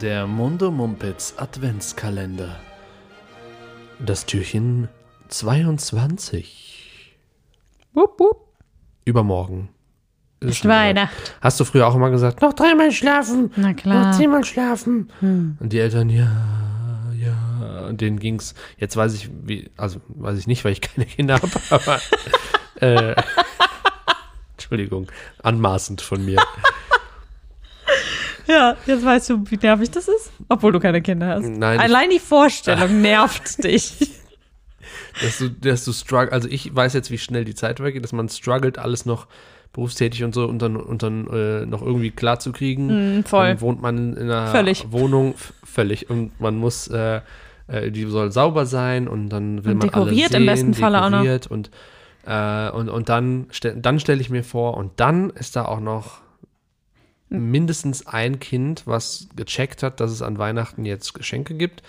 Der Mundo Mumpitz Adventskalender. Das Türchen 22. Wupp, wupp. Übermorgen. Ist Weihnacht. Hast du früher auch immer gesagt, noch dreimal schlafen, Na noch klar. zehnmal schlafen? Hm. Und die Eltern, ja, ja. Und denen ging's, jetzt weiß ich, wie, also weiß ich nicht, weil ich keine Kinder habe, aber äh, Entschuldigung, anmaßend von mir. Ja, jetzt weißt du, wie nervig das ist, obwohl du keine Kinder hast. Nein, Allein die Vorstellung nervt dich. dass du, dass du struggle, also ich weiß jetzt, wie schnell die Zeit weggeht, dass man struggelt, alles noch berufstätig und so und dann, und dann äh, noch irgendwie klar zu kriegen. Mm, voll. Dann wohnt man in einer Völlig. Wohnung, völlig, und man muss, äh, äh, die soll sauber sein und dann will Und man dekoriert alles im sehen, besten Falle auch noch. Und, äh, und, und dann, dann stelle ich mir vor, und dann ist da auch noch. Mindestens ein Kind, was gecheckt hat, dass es an Weihnachten jetzt Geschenke gibt,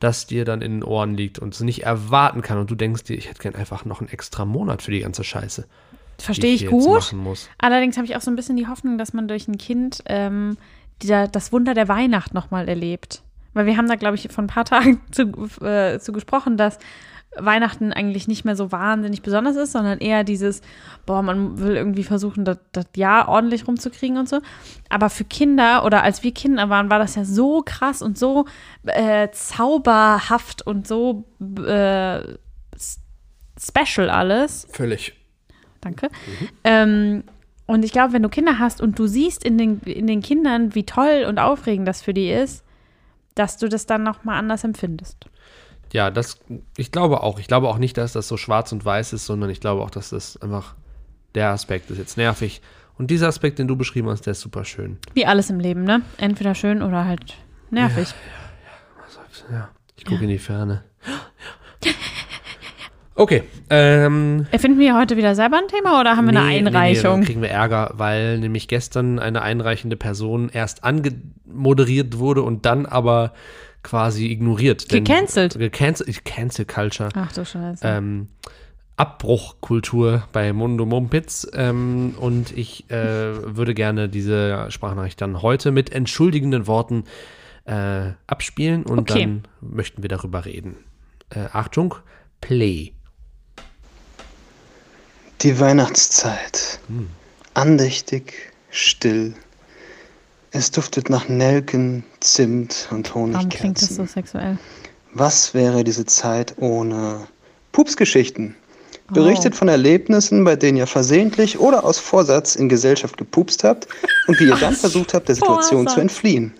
das dir dann in den Ohren liegt und es nicht erwarten kann und du denkst dir, ich hätte gern einfach noch einen extra Monat für die ganze Scheiße. Verstehe ich hier gut. Jetzt machen muss. Allerdings habe ich auch so ein bisschen die Hoffnung, dass man durch ein Kind ähm, dieser, das Wunder der Weihnacht nochmal erlebt. Weil wir haben da, glaube ich, vor ein paar Tagen zu, äh, zu gesprochen, dass Weihnachten eigentlich nicht mehr so wahnsinnig besonders ist, sondern eher dieses, boah, man will irgendwie versuchen, das, das Jahr ordentlich rumzukriegen und so. Aber für Kinder oder als wir Kinder waren, war das ja so krass und so äh, zauberhaft und so äh, special alles. Völlig. Danke. Ähm, und ich glaube, wenn du Kinder hast und du siehst in den, in den Kindern, wie toll und aufregend das für die ist, dass du das dann nochmal anders empfindest. Ja, das, ich glaube auch. Ich glaube auch nicht, dass das so schwarz und weiß ist, sondern ich glaube auch, dass das einfach der Aspekt ist jetzt nervig. Und dieser Aspekt, den du beschrieben hast, der ist super schön. Wie alles im Leben, ne? Entweder schön oder halt nervig. Ja, ich gucke in die Ferne. Okay, ähm, Erfinden wir heute wieder selber ein Thema oder haben wir eine Nee, nee, Einreichung? Nee, dann kriegen wir Ärger, weil nämlich gestern eine einreichende Person erst angemoderiert wurde und dann aber quasi ignoriert. Gecancelt. Gecancelt. Cancel Culture. Ach du Scheiße. Ähm, Abbruchkultur bei Mundo Mumpitz. Ähm, und ich äh, würde gerne diese Sprachnachricht dann heute mit entschuldigenden Worten äh, abspielen und Okay. dann möchten wir darüber reden. Äh, Achtung, Play. Die Weihnachtszeit. Andächtig, still. Es duftet nach Nelken, Zimt und Warum klingt das so Honigkerzen. sexuell? Was wäre diese Zeit ohne Pupsgeschichten? Oh. Berichtet von Erlebnissen, bei denen ihr versehentlich oder aus Vorsatz in Gesellschaft gepupst habt und wie ihr dann versucht habt, der Situation Vorsatz. zu entfliehen.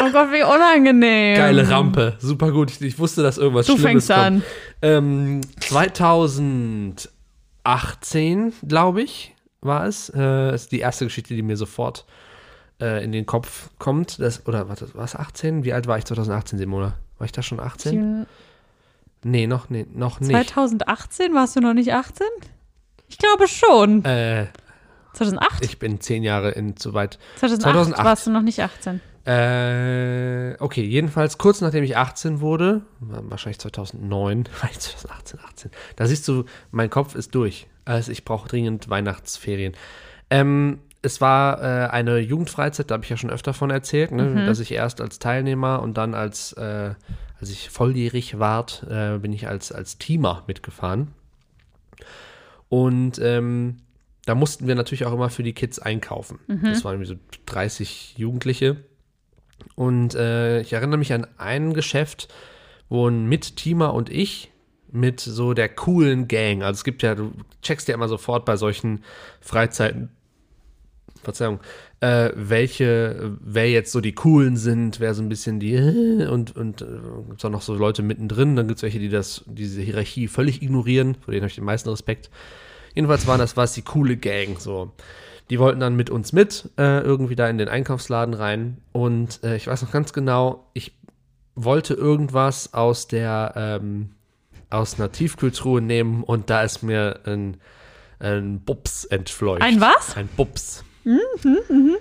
Oh Gott, wie unangenehm. Geile Rampe, super gut. Ich, ich wusste, dass irgendwas Du Schlimmes fängst an. kommt. Ähm, 2018, glaube ich, war es. Äh, ist die erste Geschichte, die mir sofort äh, in den Kopf kommt. Das, oder warte, war es 18? Wie alt war ich 2018, Simona? War ich da schon 18? Nee, noch, nee, noch nicht. 2018 warst du noch nicht 18? Ich glaube schon. Äh, 2008? ich bin zehn Jahre in zu weit. 2008, 2008. warst du noch nicht 18. Äh, okay, jedenfalls kurz nachdem ich 18 wurde, wahrscheinlich 2009, war ich 2018, 18. Da siehst du, mein Kopf ist durch. Also ich brauche dringend Weihnachtsferien. Ähm, es war äh, eine Jugendfreizeit, da habe ich ja schon öfter von erzählt, ne? dass ich erst als Teilnehmer und dann als, äh, als ich volljährig ward, äh, bin ich als, als Teamer mitgefahren. Und ähm, da mussten wir natürlich auch immer für die Kids einkaufen. Das waren irgendwie so 30 Jugendliche. Und äh, ich erinnere mich an ein Geschäft, wo ein Mitteamer und ich mit so der coolen Gang, also es gibt ja, du checkst ja immer sofort bei solchen Freizeiten, Verzeihung, äh, welche, wer jetzt so die coolen sind, wer so ein bisschen die und, und äh, gibt es auch noch so Leute mittendrin, dann gibt es welche, die das, diese Hierarchie völlig ignorieren, vor denen habe ich den meisten Respekt. Jedenfalls waren das, war es die coole Gang, so. Die wollten dann mit uns mit, äh, irgendwie da in den Einkaufsladen rein. Und äh, ich weiß noch ganz genau, ich wollte irgendwas aus der, ähm, aus einer Tiefkühltruhe nehmen und da ist mir ein, ein Bubs entfleucht. Ein was? Ein Bubs.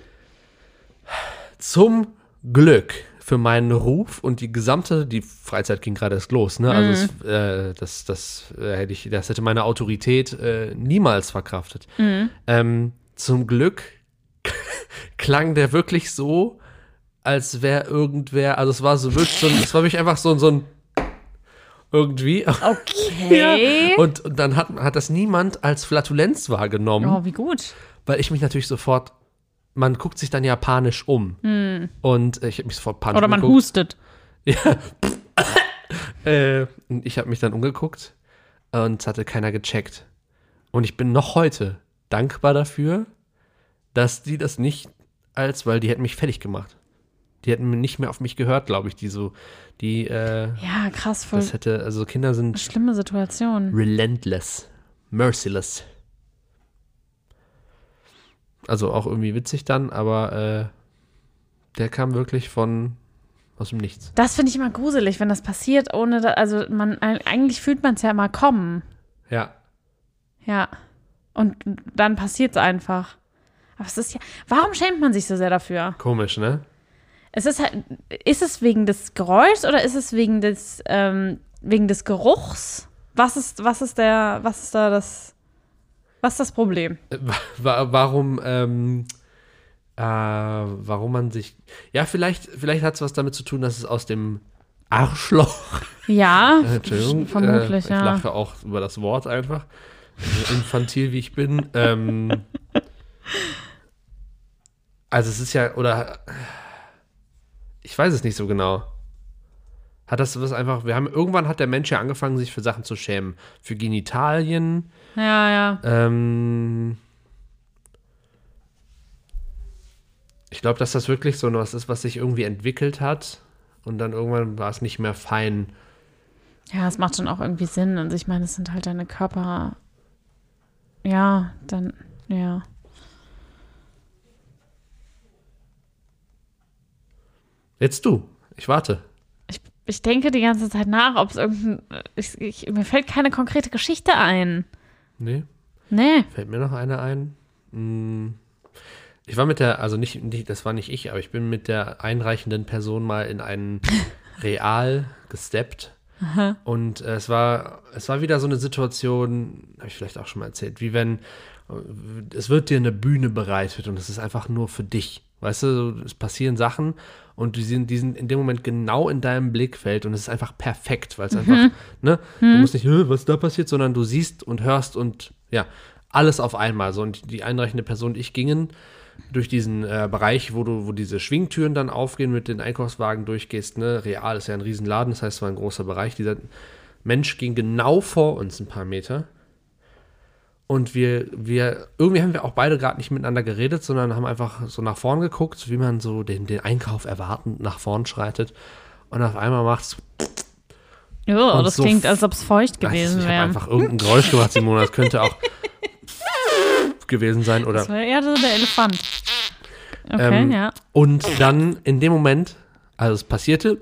Zum Glück für meinen Ruf und die gesamte, die Freizeit ging gerade erst los, ne? Also es, äh, das, das äh, hätte ich, das hätte meine Autorität äh, niemals verkraftet. Ähm, zum Glück klang der wirklich so, als wäre irgendwer, also es war so wirklich so, es war wirklich einfach so, so ein irgendwie. Okay. Und, und dann hat, hat das niemand als Flatulenz wahrgenommen, Oh, wie gut. weil ich mich natürlich sofort, man guckt sich dann ja panisch um. Und äh, ich habe mich sofort panisch Hm. Oder man umgeguckt. hustet. Äh, und ich habe mich dann umgeguckt und es hatte keiner gecheckt. Und ich bin noch heute dankbar dafür, dass die das nicht als, weil die hätten mich fertig gemacht. Die hätten nicht mehr auf mich gehört, glaube ich, die so, die, äh, Ja, krass, voll das hätte, also Kinder sind schlimme Situation. relentless, merciless. Also auch irgendwie witzig dann, aber äh, der kam wirklich von aus dem Nichts. Das finde ich immer gruselig, wenn das passiert, ohne, da, also man, eigentlich fühlt man es ja immer kommen. Ja, Ja. Und dann passiert es einfach. Aber es ist ja, warum schämt man sich so sehr dafür? komisch, ne? Es ist halt, ist es wegen des Geräuschs oder ist es wegen des, ähm, wegen des Geruchs? Was ist, was ist der, was ist da das, was ist das Problem? Wa- Warum, ähm, äh, warum man sich. Ja, vielleicht, vielleicht hat es was damit zu tun, dass es aus dem Arschloch. Ja, Äh, Entschuldigung. vermutlich, äh, ja. Ich lache auch über das Wort einfach. Infantil wie ich bin. Ähm, also es ist ja, oder ich weiß es nicht so genau. Hat das was einfach, wir haben, irgendwann hat der Mensch ja angefangen, sich für Sachen zu schämen. Für Genitalien, Ja, ja. ähm, ich glaube, dass das wirklich so was ist, was sich irgendwie entwickelt hat. Und dann irgendwann war es nicht mehr fein. Ja, es macht schon auch irgendwie Sinn. Also ich meine, es sind halt deine Körper. Ja, dann, ja. Jetzt du. Ich warte. Ich, ich denke die ganze Zeit nach, ob es irgendein. Ich, ich, mir fällt keine konkrete Geschichte ein. Nee, Nee. fällt mir noch eine ein. Hm. Ich war mit der, also nicht, nicht, das war nicht ich, aber ich bin mit der einreichenden Person mal in einen Real gesteppt. Und äh, es war, es war wieder so eine Situation, habe ich vielleicht auch schon mal erzählt, wie wenn äh, es wird dir eine Bühne bereitet und es ist einfach nur für dich. Weißt du, es passieren Sachen und die sind, die sind in dem Moment genau in deinem Blickfeld und es ist einfach perfekt, weil es einfach, ne, du musst nicht, "Hä, was da passiert, sondern du siehst und hörst und ja, alles auf einmal. So, und die einreichende Person und ich gingen durch diesen äh, Bereich, wo du, wo diese Schwingtüren dann aufgehen, mit den Einkaufswagen durchgehst, ne? Real ist ja ein Riesenladen, das heißt, es war ein großer Bereich. Dieser Mensch ging genau vor uns ein paar Meter. Und wir, wir, irgendwie haben wir auch beide gerade nicht miteinander geredet, sondern haben einfach so nach vorn geguckt, wie man so den, den Einkauf erwartend nach vorn schreitet. Und auf einmal macht's. Ja, Und das so klingt, als ob es feucht gewesen ich habe wäre. einfach irgendein Geräusch gemacht, Simona. Das könnte auch gewesen sein oder Das war eher so der Elefant. Okay, Ähm, ja. Und dann in dem Moment, also es passierte,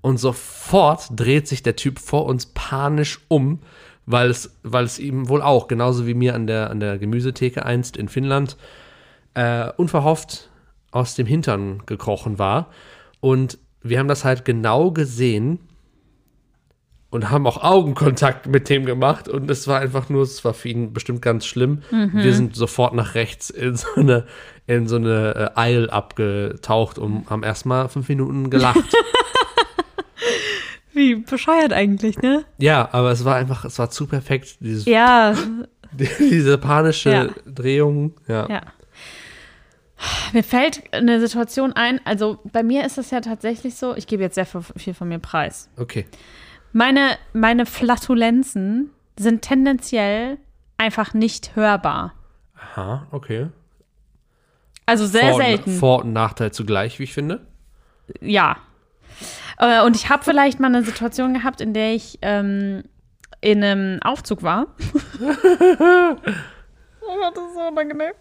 und sofort dreht sich der Typ vor uns panisch um, weil es, weil es ihm wohl auch, genauso wie mir an der, an der Gemüsetheke einst in Finnland, äh, unverhofft aus dem Hintern gekrochen war. Und wir haben das halt genau gesehen und haben auch Augenkontakt mit dem gemacht. Und es war einfach nur, es war für ihn bestimmt ganz schlimm. Wir sind sofort nach rechts in so eine, in so eine äh, Eil abgetaucht und haben erstmal fünf Minuten gelacht. Wie bescheuert eigentlich, ne? ja, aber es war einfach, es war zu perfekt, dieses, Ja, diese panische Ja. Drehung. Ja. ja. Mir fällt eine Situation ein, also bei mir ist es ja tatsächlich so, ich gebe jetzt sehr viel von mir preis. Okay. Meine, meine Flatulenzen sind tendenziell einfach nicht hörbar. Aha, okay. Also sehr Vor- selten. Vor- und Nachteil zugleich, wie ich finde. Ja. Äh, Und ich habe vielleicht mal eine Situation gehabt, in der ich ähm, in einem Aufzug war. oh Gott, das ist so unangenehm.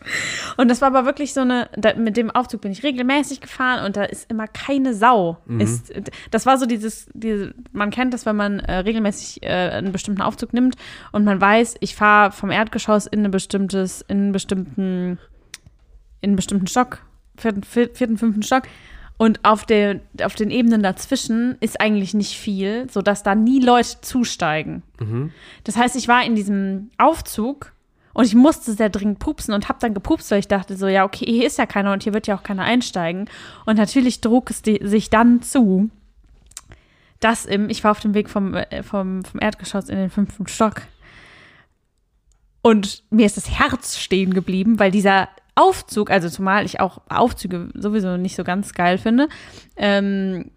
Und das war aber wirklich so eine, da, mit dem Aufzug bin ich regelmäßig gefahren und da ist immer keine Sau. Ist, das war so dieses, diese, man kennt das, wenn man äh, regelmäßig äh, einen bestimmten Aufzug nimmt und man weiß, ich fahre vom Erdgeschoss in ein bestimmtes, in einen bestimmten, in einen bestimmten Stock, vierten, vierten fünften Stock. Und auf, der, auf den Ebenen dazwischen ist eigentlich nicht viel, sodass da nie Leute zusteigen. Das heißt, ich war in diesem Aufzug Und ich musste sehr dringend pupsen und habe dann gepupst, weil ich dachte so, ja, okay, hier ist ja keiner und hier wird ja auch keiner einsteigen. Und natürlich trug es die, sich dann zu, dass im, ich war auf dem Weg vom, äh, vom, vom Erdgeschoss in den fünften Stock. Und mir ist das Herz stehen geblieben, weil dieser Aufzug, also zumal ich auch Aufzüge sowieso nicht so ganz geil finde, ähm,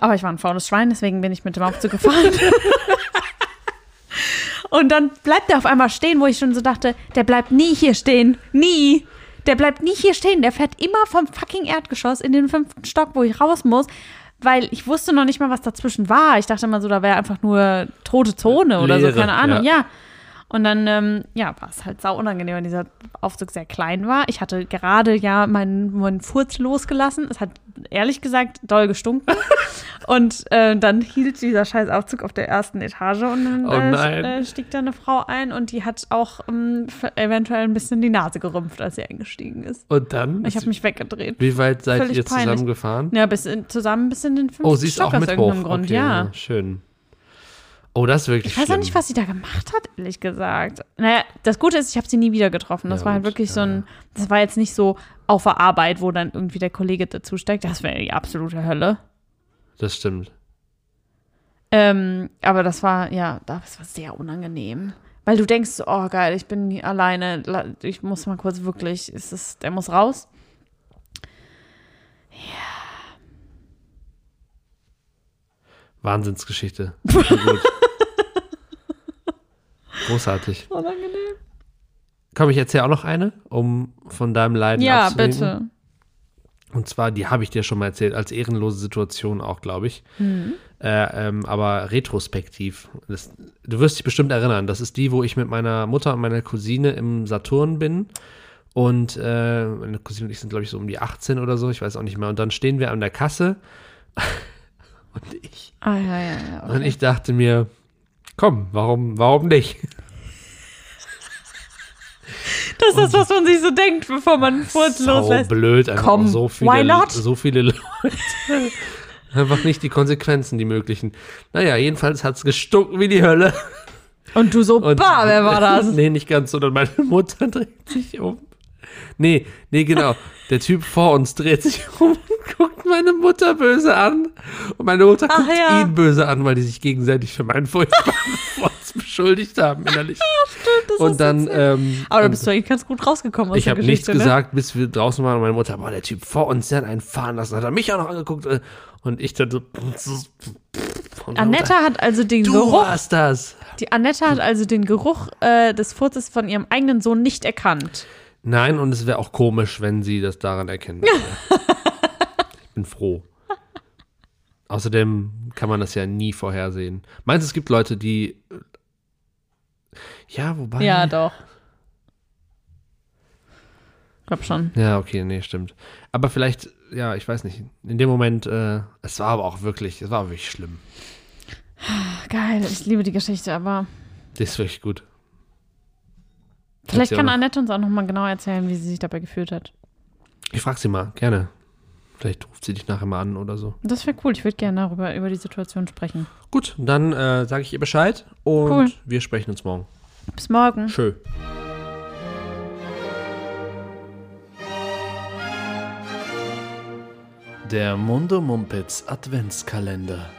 aber ich war ein faules Schwein, deswegen bin ich mit dem Aufzug gefahren. Und dann bleibt er auf einmal stehen, wo ich schon so dachte, der bleibt nie hier stehen. Nie. Der bleibt nie hier stehen. Der fährt immer vom fucking Erdgeschoss in den fünften Stock, wo ich raus muss. Weil ich wusste noch nicht mal, was dazwischen war. Ich dachte immer so, da wäre einfach nur tote Zone oder Leere, so, keine Ahnung. ja. Ja. Und dann, ähm, ja, war es halt sau unangenehm, weil dieser Aufzug sehr klein war. Ich hatte gerade ja meinen, meinen Furz losgelassen. Es hat ehrlich gesagt doll gestunken. und äh, dann hielt dieser scheiß Aufzug auf der ersten Etage und dann Oh äh, äh, stieg da eine Frau ein und die hat auch ähm, eventuell ein bisschen die Nase gerümpft, als sie eingestiegen ist. Und dann? Ich habe mich weggedreht. Wie weit seid völlig ihr zusammengefahren? Ja, bis in, zusammen bis in den fünften Oh, sie ist Stock auch aus mit irgendeinem hoch. Grund, okay, ja. Schön. Oh, das ist wirklich Ich weiß auch schlimm. nicht, was sie da gemacht hat, ehrlich gesagt. Naja, das Gute ist, ich habe sie nie wieder getroffen. Das Ja, war halt wirklich so ja, ein, das war jetzt nicht so auf der Arbeit, wo dann irgendwie der Kollege dazu steigt. Das wäre die absolute Hölle. Das stimmt. Ähm, aber das war, ja, das war sehr unangenehm. Weil du denkst, so, oh geil, ich bin alleine, ich muss mal kurz wirklich, ist es, der muss raus. Wahnsinnsgeschichte. Sehr gut. Großartig. Unangenehm. Komm, ich erzähle auch noch eine, um von deinem Leiden Ja, abzulenken. bitte. Und zwar, die habe ich dir schon mal erzählt, als ehrenlose Situation auch, glaube ich. Mhm. Äh, ähm, aber retrospektiv. Das, du wirst dich bestimmt erinnern. Das ist die, wo ich mit meiner Mutter und meiner Cousine im Saturn bin. Und äh, meine Cousine und ich sind, glaube ich, so um die 18 oder so. Ich weiß auch nicht mehr. Und dann stehen wir an der Kasse. und ich. Ah, ja, ja, ja. Und ich dachte mir, komm, warum, warum nicht? Das ist das, was man sich so denkt, bevor man einen Furz loslässt. blöd, einfach Komm, so viele, why not? so viele Leute. einfach nicht die Konsequenzen, die möglichen. Naja, jedenfalls hat es gestunken wie die Hölle. Und du so, Und- bah, wer war das? nee, nicht ganz, sondern meine Mutter dreht sich um. Nee, nee, genau. Der Typ vor uns dreht sich um und guckt meine Mutter böse an. Und meine Mutter Ach guckt ja. ihn böse an, weil die sich gegenseitig für meinen furchtbaren Furz beschuldigt haben innerlich. Das Und ist dann, ähm, Aber da bist du eigentlich ganz gut rausgekommen aus ich habe nichts ne? gesagt, bis wir draußen waren und meine Mutter, boah, der Typ vor uns, der hat einen fahren lassen, hat er mich auch noch angeguckt und ich dann so. Mutter, hat also den du Geruch, warst das. die Annette hat also den Geruch äh, des Furzes von ihrem eigenen Sohn nicht erkannt. Nein, und es wäre auch komisch, wenn sie das daran erkennen würde. ich bin froh. Außerdem kann man das ja nie vorhersehen. Meinst du, es gibt Leute, die. Ja, wobei. Ja, doch. Glaub schon. Ja, okay, nee, stimmt. Aber vielleicht, ja, ich weiß nicht. In dem Moment, äh, es war aber auch wirklich, es war wirklich schlimm. Geil, ich liebe die Geschichte, aber Das ist wirklich gut. Vielleicht kann. Annette uns auch noch mal genau erzählen, wie sie sich dabei gefühlt hat. Ich frag sie mal, gerne. Vielleicht ruft sie dich nachher mal an oder so. Das wäre cool, ich würde gerne darüber über die Situation sprechen. Gut, dann äh, sage ich ihr Bescheid und Cool. wir sprechen uns morgen. Bis morgen. Schön. Der Mundo Mumpitz Adventskalender.